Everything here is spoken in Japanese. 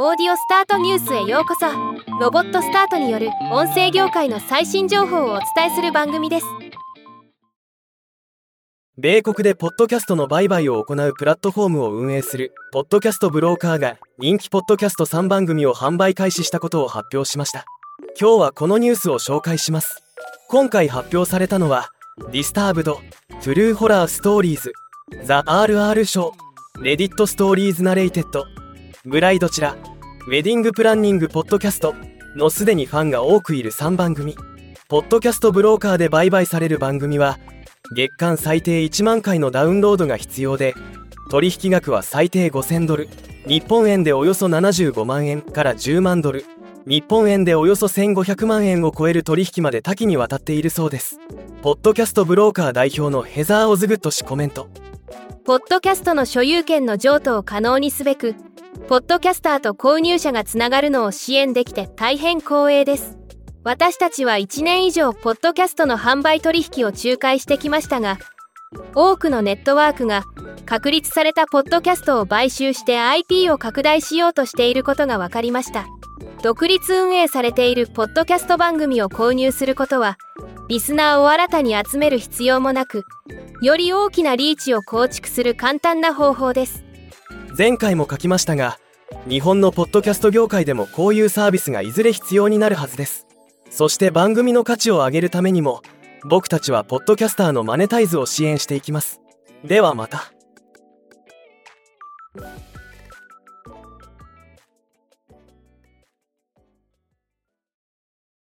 Audiostart News へようこそ。ロボットスタートによる音声業界の最新情報をお伝えする番組です。米国でポッドキャストの売買を行うプラットフォームを運営する Podcast Broker が人気ポッドキャスト3番組を販売開始したことを発表しました。今日はこのニュースを紹介します。今回発表されたのは Disturbed True Horror Stories The RR Show Reddit Stories Narrated Bridechilla Wedding Planning Podcast。のすでにファンが多くいる3番組。 Podcast Broker で売買される番組は月間最低1万回のダウンロードが必要で取引額は最低5000ドル。日本円でおよそ75万円から10万ドル。日本円でおよそ1500万円を超える取引まで多岐にわたっているそうです。ポッドキャストブローカー代表のヘザー・オズグッド氏コメント。ポッドキャストの所有権の譲渡を可能にすべくポッドキャスターと購入者がつながるのを支援できて大変光栄です。私たちは1年以上ポッドキャストの販売取引を仲介してきましたが多くのネットワークが確立されたポッドキャストを買収して IP を拡大しようとしていることが分かりました。独立運営されているポッドキャスト番組を購入することはリスナーを新たに集める必要もなくより大きなリーチを構築する簡単な方法です。前回も書きましたが日本のポッドキャスト業界でもこういうサービスがいずれ必要になるはずです。そして番組の価値を上げるためにも僕たちはポッドキャスターのマネタイズを支援していきます。ではまた。